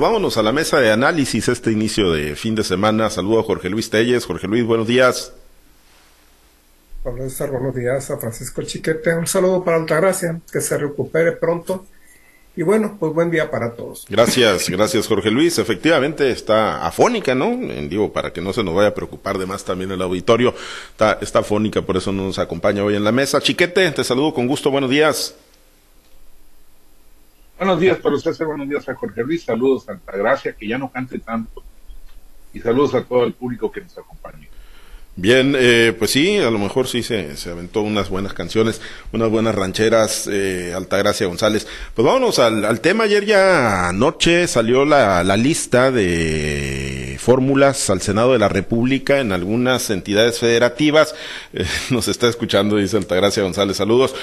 Vámonos a la mesa de análisis este inicio de fin de semana. Saludo a Jorge Luis Telles. Jorge Luis, buenos días. Pablo César, buenos días a Francisco Chiquete. Un saludo para Altagracia, que se recupere pronto. Y bueno, pues buen día para todos. Gracias, gracias Jorge Luis. Efectivamente está afónica, ¿no? Digo, para que no se nos vaya a preocupar de más también el auditorio. Está, está afónica, por eso no nos acompaña hoy en la mesa. Chiquete, te saludo con gusto. Buenos días. Buenos días para usted, buenos días a Jorge Luis, saludos a Altagracia, que ya no cante tanto, y saludos a todo el público que nos acompaña. Bien, eh, pues sí, a lo mejor sí se, se, aventó unas buenas canciones, unas buenas rancheras, eh, Altagracia González. Pues vámonos al, tema. Ayer ya anoche salió la, la lista de fórmulas al Senado de la República en algunas entidades federativas. Eh, nos está escuchando, dice Altagracia González, saludos.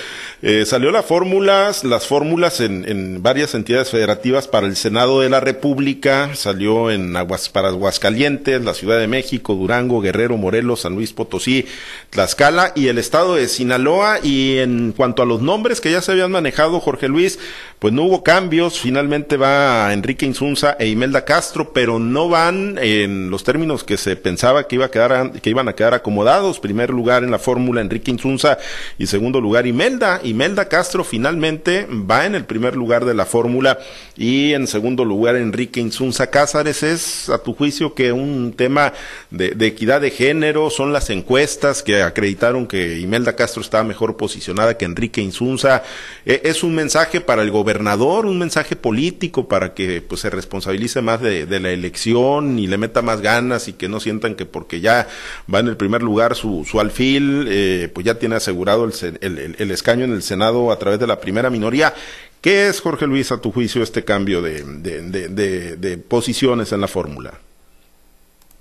Eh, salió la fórmulas, las fórmulas en, en varias entidades federativas para el Senado de la República. Salió en Aguas, para Aguascalientes, la Ciudad de México, Durango, Guerrero, Morelos, San Luis Potosí, Tlaxcala y el estado de Sinaloa. Y en cuanto a los nombres que ya se habían manejado, Jorge Luis, pues no hubo cambios. Finalmente va Enrique Insunza e Imelda Castro, pero no van en los términos que se pensaba que, iba a quedar, que iban a quedar acomodados. Primer lugar en la fórmula Enrique Insunza y segundo lugar Imelda. Imelda Castro finalmente va en el primer lugar de la fórmula y en segundo lugar Enrique Insunza Cázares. Es a tu juicio que un tema de, equidad de género, son las encuestas que acreditaron que Imelda Castro estaba mejor posicionada que Enrique Insunza. Eh, es un mensaje para el gobernador, un mensaje político para que pues se responsabilice más de, de, la elección y le meta más ganas y que no sientan que porque ya va en el primer lugar su, su alfil, eh, pues ya tiene asegurado el, el, el escaño en el Senado a través de la primera minoría. ¿Qué es, Jorge Luis, a tu juicio, este cambio de, de, de, de posiciones en la fórmula?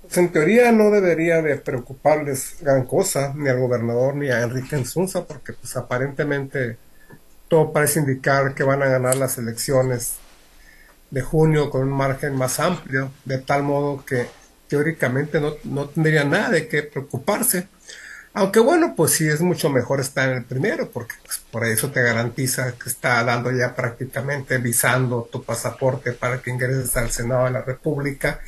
Pues en teoría no debería de preocuparles gran cosa, ni al gobernador ni a Enrique Insunza, porque pues aparentemente todo parece indicar que van a ganar las elecciones de junio con un margen más amplio, de tal modo que teóricamente no, no tendría nada de qué preocuparse. Aunque bueno, pues sí es mucho mejor estar en el primero, porque pues, por eso te garantiza que está dando ya prácticamente visando tu pasaporte para que ingreses al Senado de la República.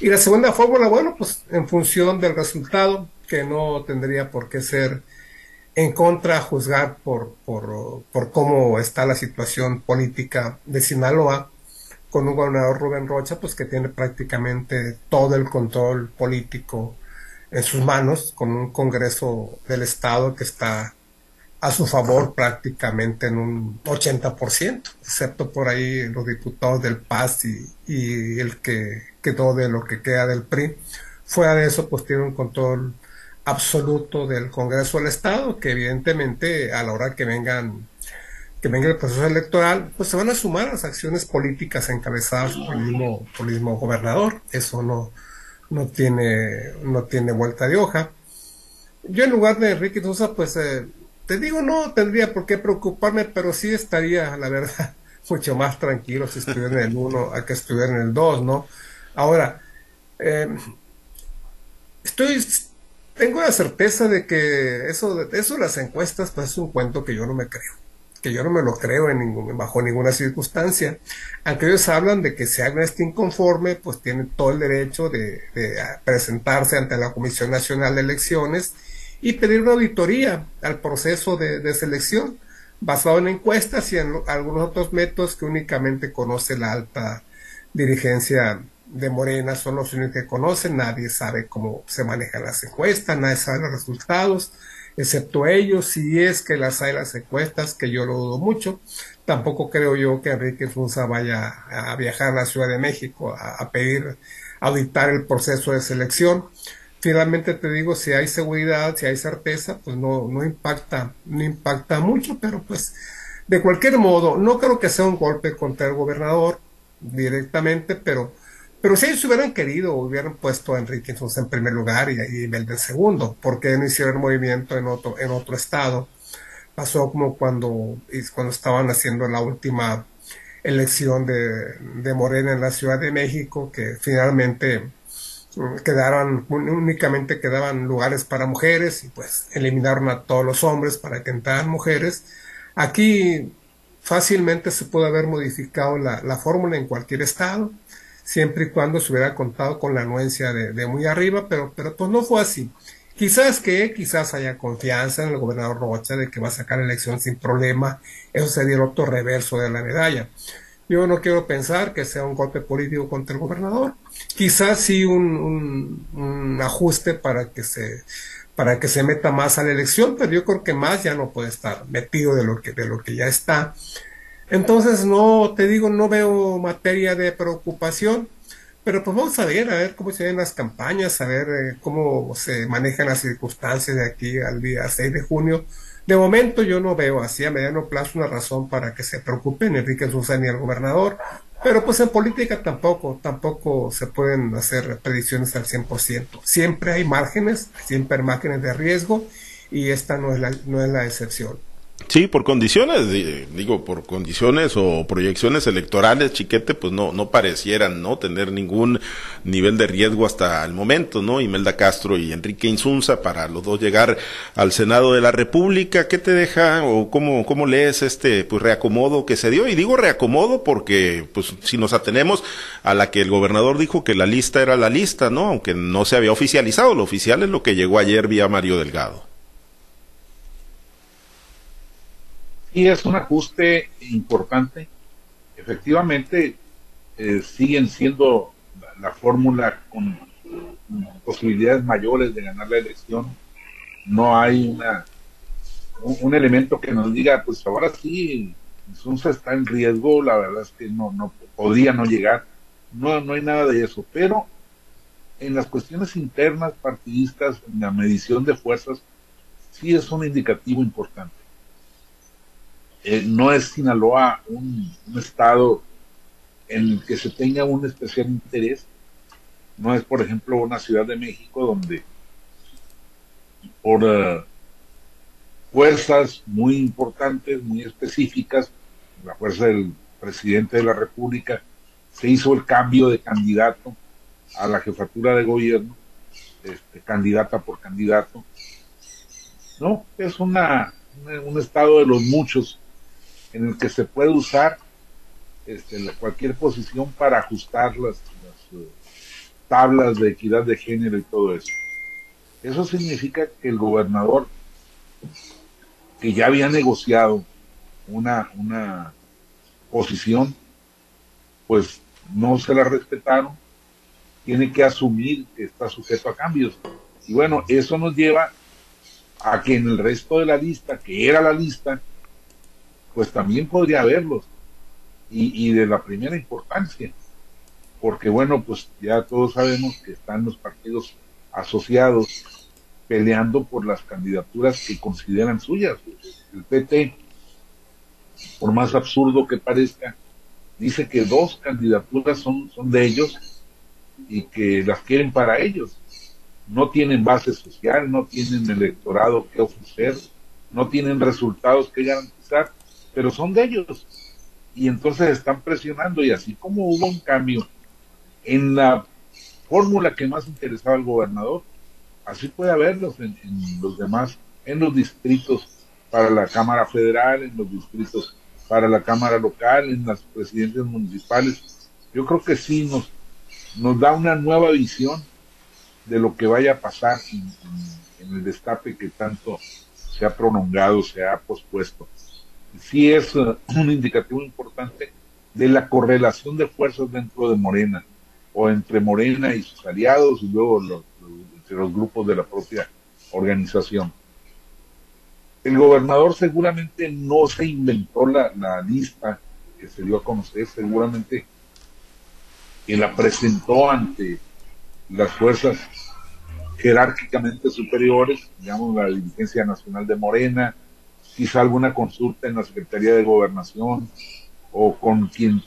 Y la segunda fórmula, bueno, pues en función del resultado, que no tendría por qué ser en contra juzgar por, por, por cómo está la situación política de Sinaloa, con un gobernador Rubén Rocha, pues que tiene prácticamente todo el control político en sus manos, con un Congreso del Estado que está a su favor prácticamente en un 80%, excepto por ahí los diputados del PAS y, y el que quedó de lo que queda del PRI. Fuera de eso, pues tiene un control absoluto del Congreso del Estado, que evidentemente a la hora que vengan que venga el proceso electoral, pues se van a sumar las acciones políticas encabezadas por el mismo, gobernador. Eso no, no tiene, no tiene vuelta de hoja. Yo en lugar de Enrique Sosa, pues eh, te digo, no tendría por qué preocuparme, pero sí estaría, la verdad, mucho más tranquilo si estuviera en el 1 a que estuviera en el 2, ¿no? Ahora, eh, estoy, tengo la certeza de que eso, eso de las encuestas, pues es un cuento que yo no me creo que yo no me lo creo en ningún, bajo ninguna circunstancia. Aunque ellos hablan de que si alguien está inconforme, pues tiene todo el derecho de, de, presentarse ante la Comisión Nacional de Elecciones y pedir una auditoría al proceso de, selección basado en encuestas y en algunos otros métodos que únicamente conoce la alta dirigencia de Morena, son los únicos que conocen, nadie sabe cómo se manejan las encuestas, nadie sabe los resultados excepto ellos, si es que las hay las encuestas, que yo lo dudo mucho. Tampoco creo yo que Enrique Funza vaya a viajar a la Ciudad de México a, a pedir auditar el proceso de selección. Finalmente te digo, si hay seguridad, si hay certeza, pues no, no impacta, no impacta mucho, pero pues de cualquier modo, no creo que sea un golpe contra el gobernador directamente, pero pero si ellos hubieran querido, hubieran puesto a Enrique en primer lugar y, y Imelda en segundo, porque no hicieron el movimiento en otro, en otro estado. Pasó como cuando, cuando estaban haciendo la última elección de, de Morena en la Ciudad de México, que finalmente quedaron, únicamente quedaban lugares para mujeres y pues eliminaron a todos los hombres para que entraran mujeres. Aquí fácilmente se puede haber modificado la, la fórmula en cualquier estado, siempre y cuando se hubiera contado con la anuencia de, muy arriba, pero, pero pues no fue así. Quizás que, quizás haya confianza en el gobernador Rocha de que va a sacar la elección sin problema, eso sería el otro reverso de la medalla. Yo no quiero pensar que sea un golpe político contra el gobernador. Quizás sí un, un, un, ajuste para que se para que se meta más a la elección, pero yo creo que más ya no puede estar metido de lo que de lo que ya está. Entonces no te digo no veo materia de preocupación, pero pues vamos a ver a ver cómo se ven las campañas, a ver eh, cómo se manejan las circunstancias de aquí al día 6 de junio de momento yo no veo así a mediano plazo una razón para que se preocupen Enrique Sosa ni el gobernador, pero pues en política tampoco, tampoco se pueden hacer predicciones al 100%. Siempre hay márgenes, siempre hay márgenes de riesgo y esta no es la, no es la excepción. Sí, por condiciones, digo, por condiciones o proyecciones electorales, Chiquete, pues no, no parecieran, ¿no? Tener ningún nivel de riesgo hasta el momento, ¿no? Imelda Castro y Enrique Insunza para los dos llegar al Senado de la República. ¿Qué te deja o cómo, cómo lees este, pues, reacomodo que se dio? Y digo reacomodo porque, pues, si nos atenemos a la que el gobernador dijo que la lista era la lista, ¿no? Aunque no se había oficializado, lo oficial es lo que llegó ayer vía Mario Delgado. Y es un ajuste importante. Efectivamente, eh, siguen siendo la, la fórmula con posibilidades mayores de ganar la elección. No hay una un, un, elemento que nos diga, pues ahora sí, Sunza está en riesgo, la verdad es que no, no podría no llegar. No, no hay nada de eso. Pero en las cuestiones internas partidistas, en la medición de fuerzas, sí es un indicativo importante eh, no es Sinaloa un, un, estado en el que se tenga un especial interés. No es, por ejemplo, una Ciudad de México donde por uh, fuerzas muy importantes, muy específicas, la fuerza del presidente de la República, se hizo el cambio de candidato a la jefatura de gobierno, este, candidata por candidato. No, es una, un estado de los muchos en el que se puede usar este, cualquier posición para ajustar las, las uh, tablas de equidad de género y todo eso. Eso significa que el gobernador, que ya había negociado una, una posición, pues no se la respetaron, tiene que asumir que está sujeto a cambios. Y bueno, eso nos lleva a que en el resto de la lista, que era la lista, pues también podría haberlos y, y de la primera importancia, porque bueno, pues ya todos sabemos que están los partidos asociados peleando por las candidaturas que consideran suyas. El PT, por más absurdo que parezca, dice que dos candidaturas son, son de ellos y que las quieren para ellos. No tienen base social, no tienen electorado que ofrecer, no tienen resultados que garantizar pero son de ellos. Y entonces están presionando y así como hubo un cambio en la fórmula que más interesaba al gobernador, así puede haberlos en, los demás, en los distritos para la Cámara Federal, en los distritos para la Cámara Local, en las presidencias municipales. Yo creo que sí nos, nos da una nueva visión de lo que vaya a pasar en, en, en el destape que tanto se ha prolongado, se ha pospuesto sí es uh, un indicativo importante de la correlación de fuerzas dentro de Morena, o entre Morena y sus aliados, y luego entre los grupos de la propia organización. El gobernador seguramente no se inventó la, la lista que se dio a conocer, seguramente que la presentó ante las fuerzas jerárquicamente superiores, digamos la dirigencia nacional de Morena, quizá alguna consulta en la Secretaría de Gobernación o con quien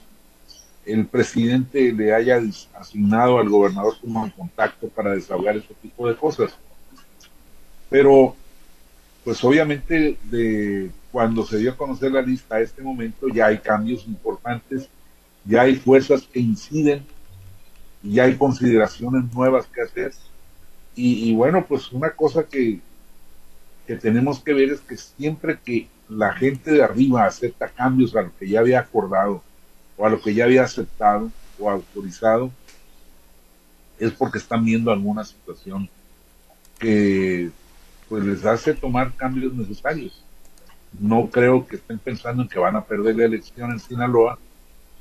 el presidente le haya asignado al gobernador como contacto para desahogar ese tipo de cosas. Pero, pues obviamente de cuando se dio a conocer la lista a este momento ya hay cambios importantes, ya hay fuerzas que inciden, ya hay consideraciones nuevas que hacer. Y, y bueno, pues una cosa que, que tenemos que ver es que siempre que la gente de arriba acepta cambios a lo que ya había acordado o a lo que ya había aceptado o autorizado, es porque están viendo alguna situación que pues les hace tomar cambios necesarios. No creo que estén pensando en que van a perder la elección en Sinaloa,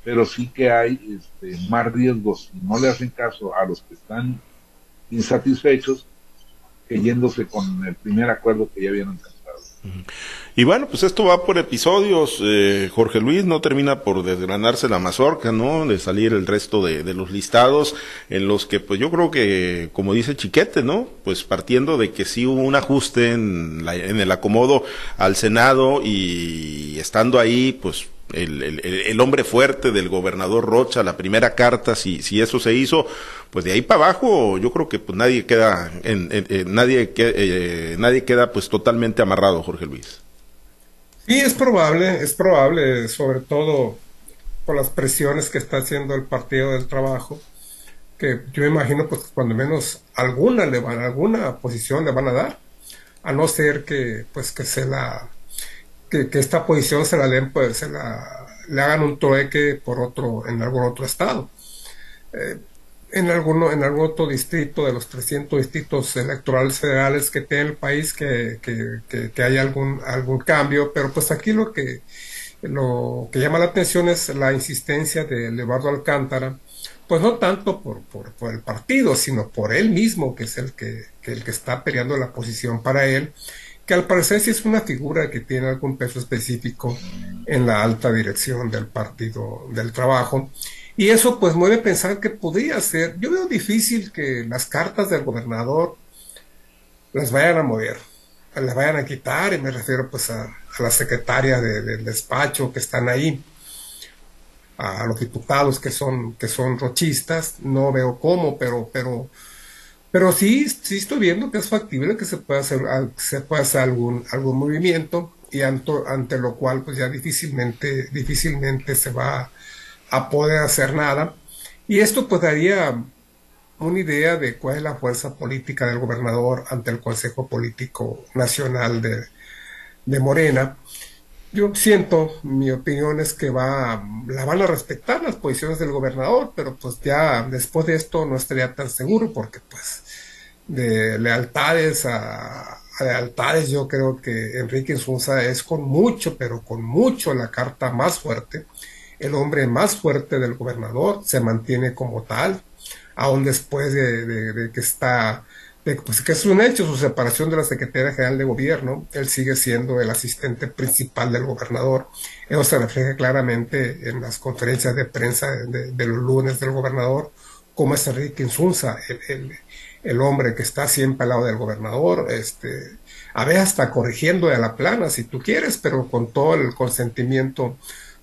pero sí que hay este, más riesgos si no le hacen caso a los que están insatisfechos yéndose con el primer acuerdo que ya habían alcanzado. Y bueno, pues esto va por episodios. Eh, Jorge Luis no termina por desgranarse la mazorca, ¿no? De salir el resto de, de, los listados en los que, pues yo creo que, como dice Chiquete, ¿no? Pues partiendo de que sí hubo un ajuste en, la, en el acomodo al Senado y estando ahí, pues el, el, el, hombre fuerte del gobernador Rocha, la primera carta, si, si eso se hizo, pues de ahí para abajo yo creo que pues nadie queda, en, nadie, eh, nadie queda pues totalmente amarrado, Jorge Luis. Sí, es probable, es probable, sobre todo por las presiones que está haciendo el Partido del Trabajo, que yo imagino pues cuando menos alguna le van, alguna posición le van a dar, a no ser que pues que se la que, que, esta posición se la den, pues se la, le hagan un trueque por otro, en algún otro estado. Eh, en, alguno, en algún otro distrito de los 300 distritos electorales federales que tiene el país que, que, que, que haya algún, algún cambio, pero pues aquí lo que, lo que llama la atención es la insistencia de Levardo Alcántara, pues no tanto por, por, por, el partido, sino por él mismo, que es el que, que, el que está peleando la posición para él, al parecer sí es una figura que tiene algún peso específico en la alta dirección del Partido del Trabajo. Y eso pues mueve pensar que podría ser, yo veo difícil que las cartas del gobernador las vayan a mover, las vayan a quitar, y me refiero pues a, a la secretaria de, del despacho que están ahí, a los diputados que son, que son rochistas, no veo cómo, pero, pero pero sí, sí estoy viendo que es factible que se pueda hacer, se algún, algún movimiento y ante, ante lo cual pues ya difícilmente, difícilmente se va a poder hacer nada. Y esto pues daría una idea de cuál es la fuerza política del gobernador ante el Consejo Político Nacional de, de Morena. Yo siento, mi opinión es que va, la van a respetar las posiciones del gobernador, pero pues ya después de esto no estaría tan seguro porque pues de lealtades a, lealtades yo creo que Enrique Insunza es con mucho, pero con mucho la carta más fuerte. El hombre más fuerte del gobernador se mantiene como tal, aún después de, de, de que está pues que es un hecho su separación de la Secretaría General de Gobierno, él sigue siendo el asistente principal del gobernador. Eso se refleja claramente en las conferencias de prensa de, de los lunes del gobernador, como es Enrique Insunza, el, el, el, hombre que está siempre al lado del gobernador, este, a veces hasta corrigiendo de la plana si tú quieres, pero con todo el consentimiento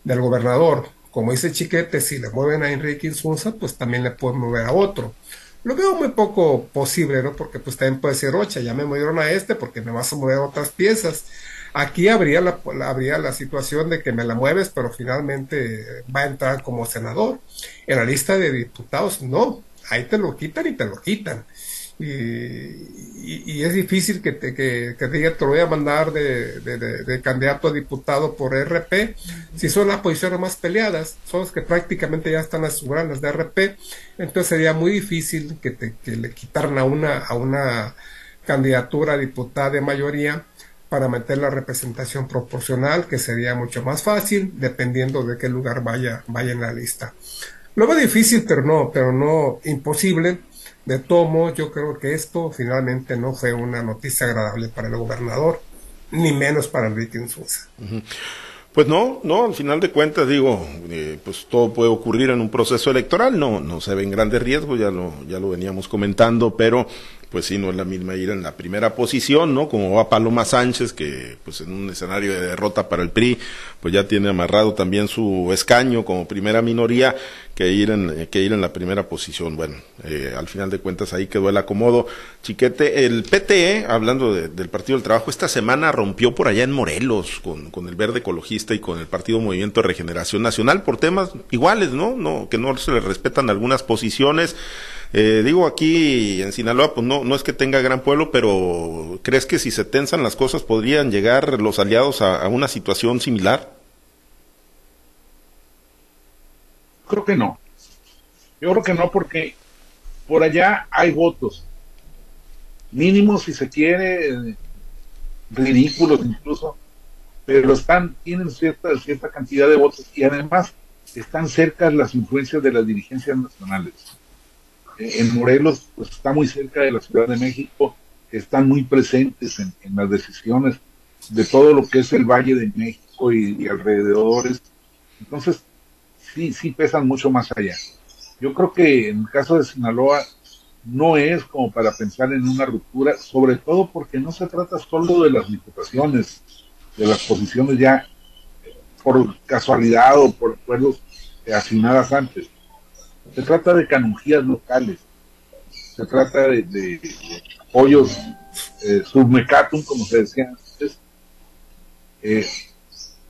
del gobernador. Como dice Chiquete, si le mueven a Enrique Insunza, pues también le pueden mover a otro lo veo muy poco posible, ¿no? Porque pues también puede ser, ocha, ya me movieron a este porque me vas a mover otras piezas. Aquí habría la, habría la situación de que me la mueves, pero finalmente va a entrar como senador. En la lista de diputados, no. Ahí te lo quitan y te lo quitan. Y, es difícil que te, que, diga te lo voy a mandar de, de, candidato a diputado por RP, si son las posiciones más peleadas, son los que prácticamente ya están aseguradas de RP, entonces sería muy difícil que, te, que le quitaran a una, a una candidatura a diputada de mayoría para meter la representación proporcional, que sería mucho más fácil, dependiendo de qué lugar vaya, vaya en la lista. Lo veo difícil, pero no, pero no imposible de tomo, yo creo que esto finalmente no fue una noticia agradable para el gobernador, ni menos para Enrique Insulza. -huh. Pues no, no, al final de cuentas digo, eh, pues todo puede ocurrir en un proceso electoral, no, no se ven grandes riesgos, ya lo, ya lo veníamos comentando, pero pues sí, no es la misma ir en la primera posición, ¿no? Como va Paloma Sánchez, que pues en un escenario de derrota para el PRI, pues ya tiene amarrado también su escaño como primera minoría, que ir en, que ir en la primera posición. Bueno, eh, al final de cuentas ahí quedó el acomodo. Chiquete, el PTE, hablando de, del Partido del Trabajo, esta semana rompió por allá en Morelos con, con el Verde Ecologista y con el Partido Movimiento de Regeneración Nacional por temas iguales, ¿no? no que no se le respetan algunas posiciones Eh, digo, aquí en Sinaloa, pues no, no es que tenga gran pueblo, pero ¿crees que si se tensan las cosas podrían llegar los aliados a, a una situación similar? Creo que no. Yo creo que no porque por allá hay votos. Mínimos, si se quiere, ridículos incluso, pero están, tienen cierta, cierta cantidad de votos y además están cerca las influencias de las dirigencias nacionales. Eh, en Morelos pues, está muy cerca de la Ciudad de México, están muy presentes en, las decisiones de todo lo que es el Valle de México y, y, alrededores. Entonces, sí, sí pesan mucho más allá. Yo creo que en el caso de Sinaloa no es como para pensar en una ruptura, sobre todo porque no se trata solo de las diputaciones, de las posiciones ya por casualidad o por acuerdos asignadas antes. Se trata de canonjías locales, se trata de, apoyos eh, submecatum, como se decía antes, eh,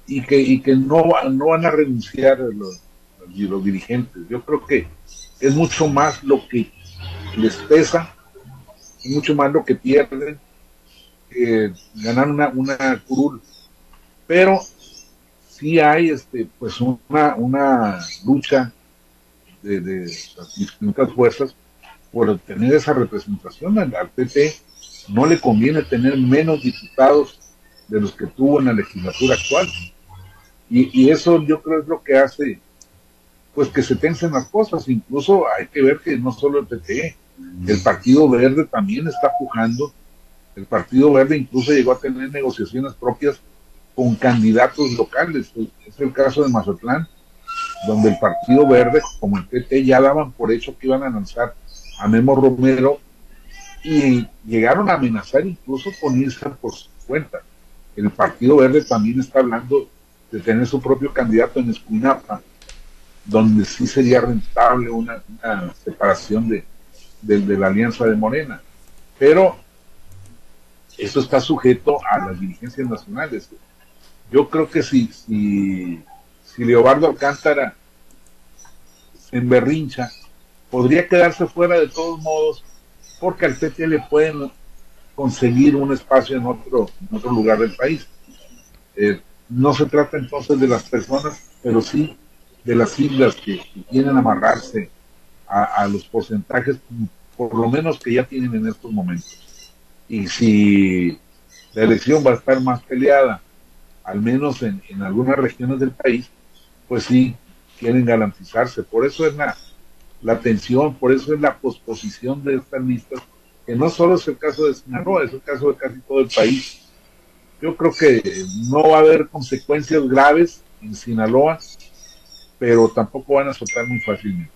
y que, y que no, no van a renunciar los, los dirigentes. Yo creo que es mucho más lo que les pesa, es mucho más lo que pierden eh, ganar una, una curul. Pero sí hay este pues una, una lucha de, de las distintas fuerzas por obtener esa representación. Al, al PP no le conviene tener menos diputados de los que tuvo en la legislatura actual. Y, y eso yo creo es lo que hace pues que se tensen las cosas. Incluso hay que ver que no solo el PT, el Partido Verde también está pujando. El Partido Verde incluso llegó a tener negociaciones propias con candidatos locales. Es el caso de Mazatlán, donde el Partido Verde, como el PT, ya daban por hecho que iban a lanzar a Memo Romero y llegaron a amenazar incluso con irse por su cuenta. El Partido Verde también está hablando de tener su propio candidato en Escuinapa donde sí sería rentable una, separación de, de, la alianza de Morena. Pero eso está sujeto a las dirigencias nacionales. Yo creo que si, si, si Leobardo Alcántara en berrincha, podría quedarse fuera de todos modos, porque al PT le pueden conseguir un espacio en otro, en otro lugar del país. Eh, no se trata entonces de las personas, pero sí de las siglas que, quieren amarrarse a, los porcentajes, por lo menos que ya tienen en estos momentos. Y si la elección va a estar más peleada, al menos en, algunas regiones del país, pues sí, quieren garantizarse. Por eso es la, la tensión, por eso es la posposición de estas listas, que no solo es el caso de Sinaloa, es el caso de casi todo el país. Yo creo que no va a haber consecuencias graves en Sinaloa pero tampoco van a soltar muy fácilmente.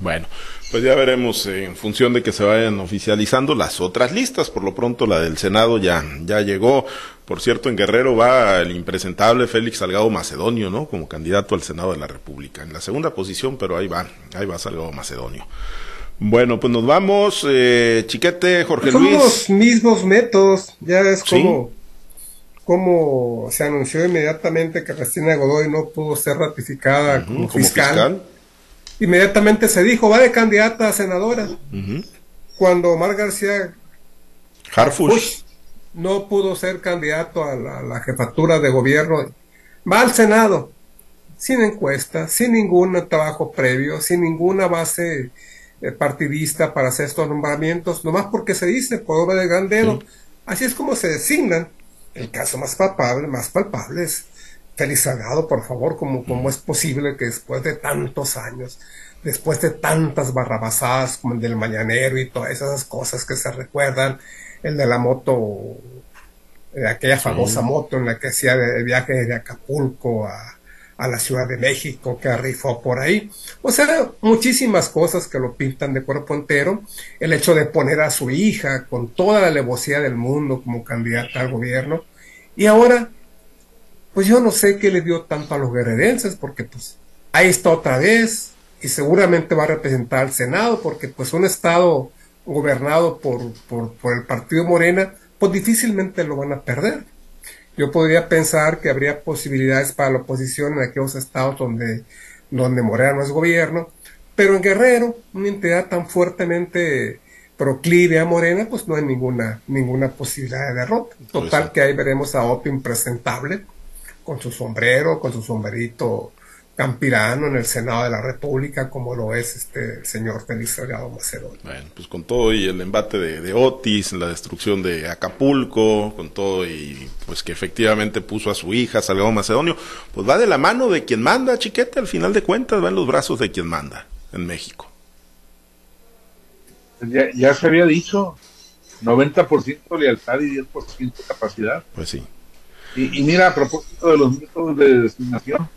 Bueno, pues ya veremos eh, en función de que se vayan oficializando las otras listas. Por lo pronto la del Senado ya, ya llegó. Por cierto, en Guerrero va el impresentable Félix Salgado Macedonio, ¿no? Como candidato al Senado de la República. En la segunda posición, pero ahí va, ahí va Salgado Macedonio. Bueno, pues nos vamos, eh, Chiquete, Jorge Luis. Son los mismos métodos, ya es como como se anunció inmediatamente que Cristina Godoy no pudo ser ratificada como, fiscal, inmediatamente se dijo, va de candidata a senadora. Cuando Omar García Harfush no pudo ser candidato a la, jefatura de gobierno, va al Senado, sin encuesta, sin ningún trabajo previo, sin ninguna base eh, partidista para hacer estos nombramientos, nomás porque se dice por obra de gran dedo. Así es como se designan. El caso más palpable, más palpable es Félix Salgado, por favor, como, como es posible que después de tantos años, después de tantas barrabasadas como el del mañanero y todas esas cosas que se recuerdan, el de la moto, de aquella famosa moto en la que hacía el viaje de Acapulco a, a la Ciudad de México que rifó por ahí. O sea, muchísimas cosas que lo pintan de cuerpo entero. El hecho de poner a su hija con toda la alevosía del mundo como candidata al gobierno. Y ahora, pues yo no sé qué le dio tanto a los guerrerenses, porque pues ahí está otra vez y seguramente va a representar al Senado, porque pues un Estado gobernado por, por, por el Partido Morena, pues difícilmente lo van a perder. Yo podría pensar que habría posibilidades para la oposición en aquellos estados donde, donde Morena no es gobierno, Pero en Guerrero, una entidad tan fuertemente proclive a Morena, pues no hay ninguna, ninguna posibilidad de derrota. Total que ahí veremos a Otto impresentable, con su sombrero, con su sombrerito campirano en el Senado de la República, como lo es este señor Félix Salgado Macedonio. Bueno, pues con todo y el embate de, de, Otis, la destrucción de Acapulco, con todo y pues que efectivamente puso a su hija Salgado Macedonio, pues va de la mano de quien manda, chiquete, al final de cuentas va en los brazos de quien manda en México. Ya, ya se había dicho, 90% lealtad y 10% capacidad. Pues sí. Y, y mira, a propósito de los métodos de designación,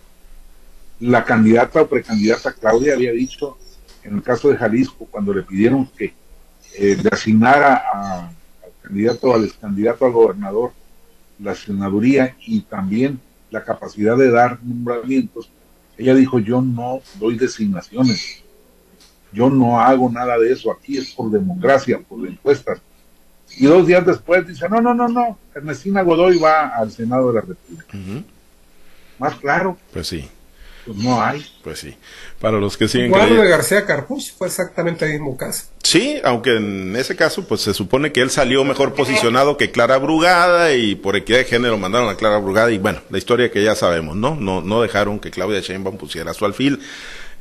la candidata o precandidata Claudia había dicho, en el caso de Jalisco, cuando le pidieron que eh, designara a, al candidato, al candidato al gobernador, la senaduría y también la capacidad de dar nombramientos, ella dijo, yo no doy designaciones, yo no hago nada de eso, aquí es por democracia, por encuestas. Y dos días después dice, no, no, no, no, Ernestina Godoy va al Senado de la República. Uh -huh. Más claro. Pues sí. Pues no hay. Pues sí. Para los que siguen de García Carpus fue exactamente el mismo caso. Sí, aunque en ese caso, pues se supone que él salió mejor posicionado que Clara Brugada y por equidad de género mandaron a Clara Brugada y bueno, la historia que ya sabemos, ¿no? No, no dejaron que Claudia Sheinbaum pusiera su alfil.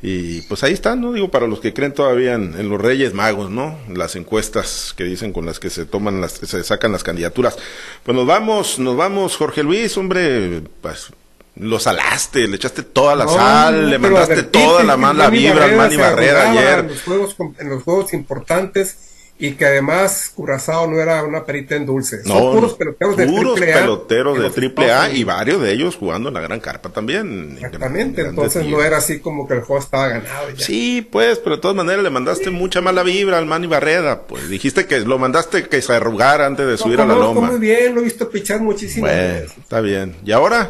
Y pues ahí están, ¿no? Digo, para los que creen todavía en, en, los Reyes Magos, ¿no? Las encuestas que dicen con las que se toman las, se sacan las candidaturas. Pues nos vamos, nos vamos, Jorge Luis, hombre, pues lo salaste, le echaste toda la no, sal, le mandaste toda la mala vibra al Manny Barrera ayer. En los, juegos, en los juegos importantes y que además Curazao no era una perita en dulce. No, Son puros peloteros de puros triple A. peloteros de triple A y varios de ellos jugando en la gran carpa también. Exactamente, entonces no era así como que el juego estaba ganado. Ya. Sí, pues, pero de todas maneras le mandaste sí. mucha mala vibra al Manny Barrera. Pues dijiste que lo mandaste que se arrugara antes de subir a la loma. muy bien, lo he visto pichar muchísimo. Bueno, está bien. ¿Y ahora?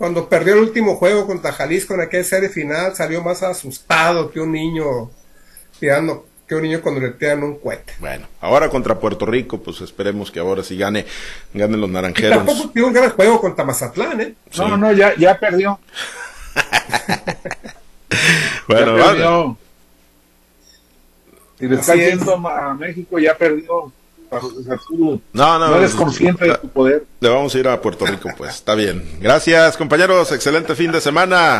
Cuando perdió el último juego contra Jalisco en aquella serie final, salió más asustado que un niño tirando, que un niño cuando le tiran un cohete. Bueno, ahora contra Puerto Rico, pues esperemos que ahora sí gane, ganen los naranjeros. Y tampoco tiene un gran juego contra Mazatlán, ¿eh? Sí. No, no, ya, ya perdió. bueno, ya perdió. Si le está yendo a México, ya perdió. No, no, no eres consciente de tu poder. Le vamos a ir a Puerto Rico, pues. Está bien. Gracias, compañeros. Excelente fin de semana.